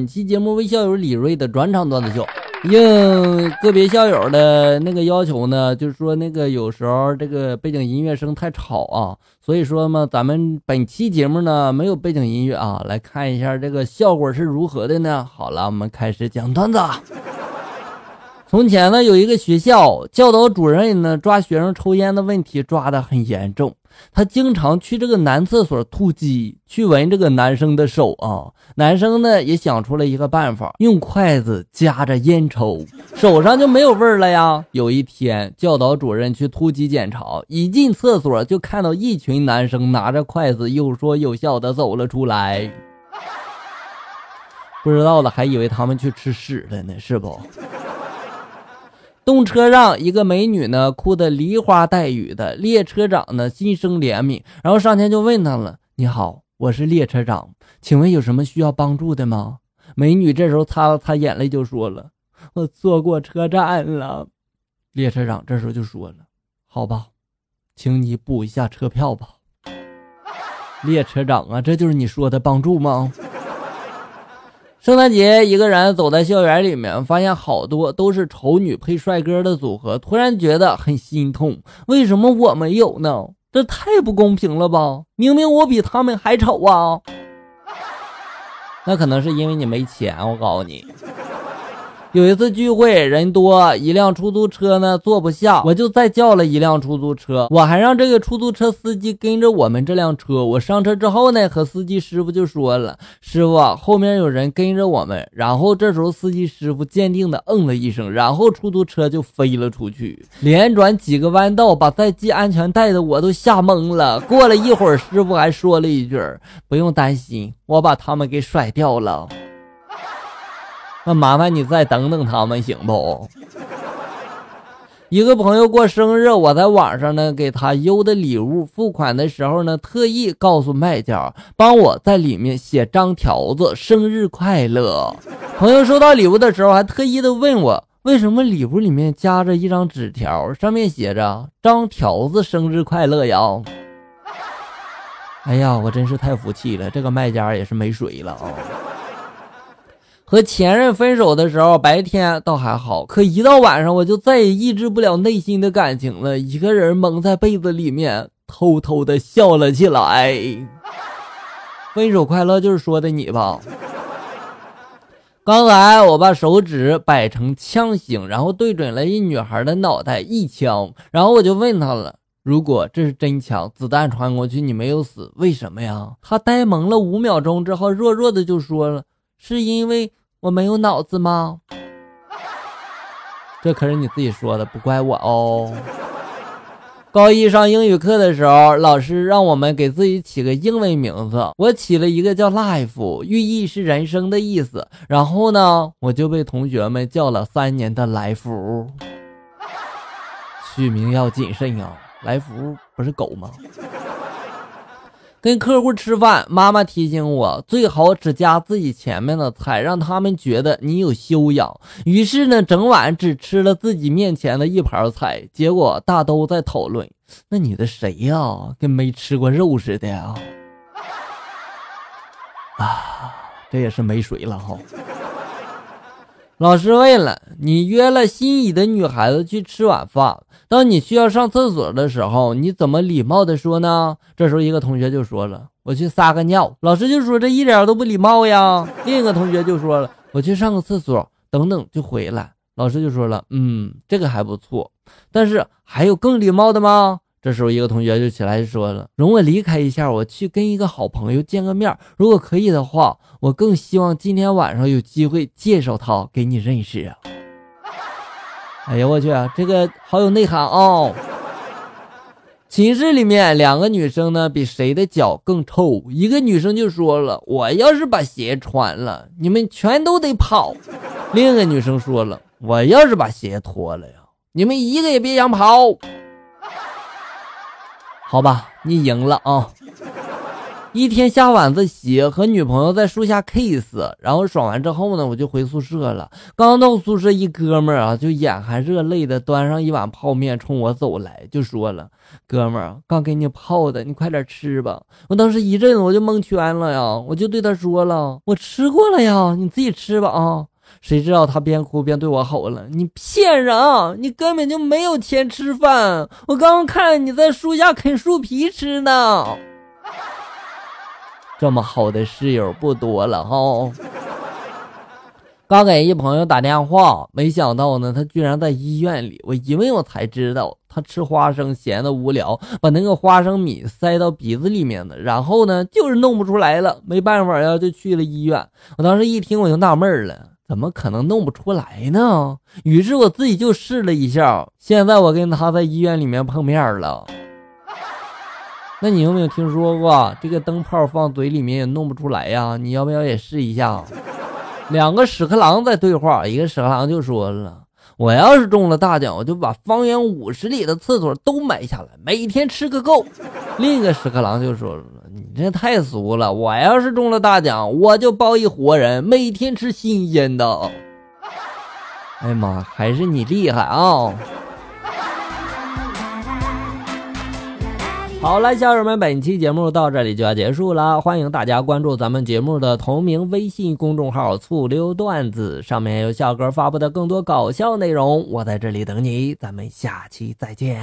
本期节目为校友李瑞的专场段子秀。应个别校友的那个要求呢，就是说那个有时候这个背景音乐声太吵啊，所以说嘛，咱们本期节目呢没有背景音乐啊，来看一下这个效果是如何的呢？好了，我们开始讲段子。从前呢，有一个学校教导主任呢，抓学生抽烟的问题抓得很严重。他经常去这个男厕所突击，去闻这个男生的手啊。男生呢也想出了一个办法，用筷子夹着烟抽，手上就没有味儿了呀。有一天，教导主任去突击检查，一进厕所就看到一群男生拿着筷子，有说有笑的走了出来。不知道的还以为他们去吃屎了呢，是不？动车上，一个美女呢，哭得梨花带雨的。列车长呢，心生怜悯，然后上前就问她了：“你好，我是列车长，请问有什么需要帮助的吗？”美女这时候擦了擦眼泪，就说了：“我坐过车站了。”列车长这时候就说了：“好吧，请你补一下车票吧。”列车长啊，这就是你说的帮助吗？圣诞节，一个人走在校园里面，发现好多都是丑女配帅哥的组合，突然觉得很心痛。为什么我没有呢？这太不公平了吧！明明我比他们还丑啊！那可能是因为你没钱，我告诉你。有一次聚会人多，一辆出租车呢坐不下，我就再叫了一辆出租车。我还让这个出租车司机跟着我们这辆车。我上车之后呢，和司机师傅就说了：“师傅，后面有人跟着我们。”然后这时候司机师傅坚定的嗯了一声，然后出租车就飞了出去，连转几个弯道，把在系安全带的我都吓懵了。过了一会儿，师傅还说了一句：“不用担心，我把他们给甩掉了。”那麻烦你再等等他们行不？一个朋友过生日，我在网上呢给他邮的礼物，付款的时候呢特意告诉卖家，帮我在里面写张条子“生日快乐”。朋友收到礼物的时候还特意的问我，为什么礼物里面夹着一张纸条，上面写着“张条子生日快乐 ”呀？哎呀，我真是太服气了，这个卖家也是没水了啊！和前任分手的时候，白天倒还好，可一到晚上，我就再也抑制不了内心的感情了。一个人蒙在被子里面，偷偷的笑了起来。分手快乐就是说的你吧？刚才我把手指摆成枪形，然后对准了一女孩的脑袋一枪，然后我就问她了：“如果这是真枪，子弹穿过去你没有死，为什么呀？”她呆萌了五秒钟之后，弱弱的就说了：“是因为。”我没有脑子吗？这可是你自己说的，不怪我哦。高一上英语课的时候，老师让我们给自己起个英文名字，我起了一个叫 “life”，寓意是人生的意思。然后呢，我就被同学们叫了三年的来福。取名要谨慎啊，来福不是狗吗？跟客户吃饭，妈妈提醒我最好只夹自己前面的菜，让他们觉得你有修养。于是呢，整晚只吃了自己面前的一盘菜。结果大都在讨论：那女的谁呀？跟没吃过肉似的啊！啊，这也是没水了哈。老师问了：你约了心仪的女孩子去吃晚饭。当你需要上厕所的时候，你怎么礼貌的说呢？这时候一个同学就说了：“我去撒个尿。”老师就说：“这一点都不礼貌呀。”另一个同学就说了：“我去上个厕所，等等就回来。”老师就说了：“嗯，这个还不错，但是还有更礼貌的吗？”这时候一个同学就起来说了：“容我离开一下，我去跟一个好朋友见个面。如果可以的话，我更希望今天晚上有机会介绍他给你认识。”哎呀，我去，这个好有内涵哦！寝室里面两个女生呢，比谁的脚更臭。一个女生就说了：“我要是把鞋穿了，你们全都得跑。”另一个女生说了：“我要是把鞋脱了呀，你们一个也别想跑。”好吧，你赢了啊！一天下晚自习，和女朋友在树下 kiss，然后爽完之后呢，我就回宿舍了。刚到宿舍，一哥们儿啊，就眼含热泪的端上一碗泡面冲我走来，就说了：“哥们儿，刚给你泡的，你快点吃吧。”我当时一阵子我就蒙圈了呀，我就对他说了：“我吃过了呀，你自己吃吧啊。”谁知道他边哭边对我吼了：“你骗人！你根本就没有钱吃饭，我刚刚看你在树下啃树皮吃呢。”这么好的室友不多了哈。刚给一朋友打电话，没想到呢，他居然在医院里。我一问，我才知道他吃花生闲的无聊，把那个花生米塞到鼻子里面的，然后呢，就是弄不出来了。没办法呀，就去了医院。我当时一听，我就纳闷了，怎么可能弄不出来呢？于是我自己就试了一下。现在我跟他在医院里面碰面了。那你有没有听说过这个灯泡放嘴里面也弄不出来呀？你要不要也试一下？两个屎壳郎在对话，一个屎壳郎就说了：“我要是中了大奖，我就把方圆五十里的厕所都买下来，每天吃个够。”另一个屎壳郎就说了：“这太俗了，我要是中了大奖，我就包一活人，每天吃新鲜的。”哎呀妈，还是你厉害啊！好了，小友们，本期节目到这里就要结束了。欢迎大家关注咱们节目的同名微信公众号“醋溜段子”，上面有笑哥发布的更多搞笑内容。我在这里等你，咱们下期再见。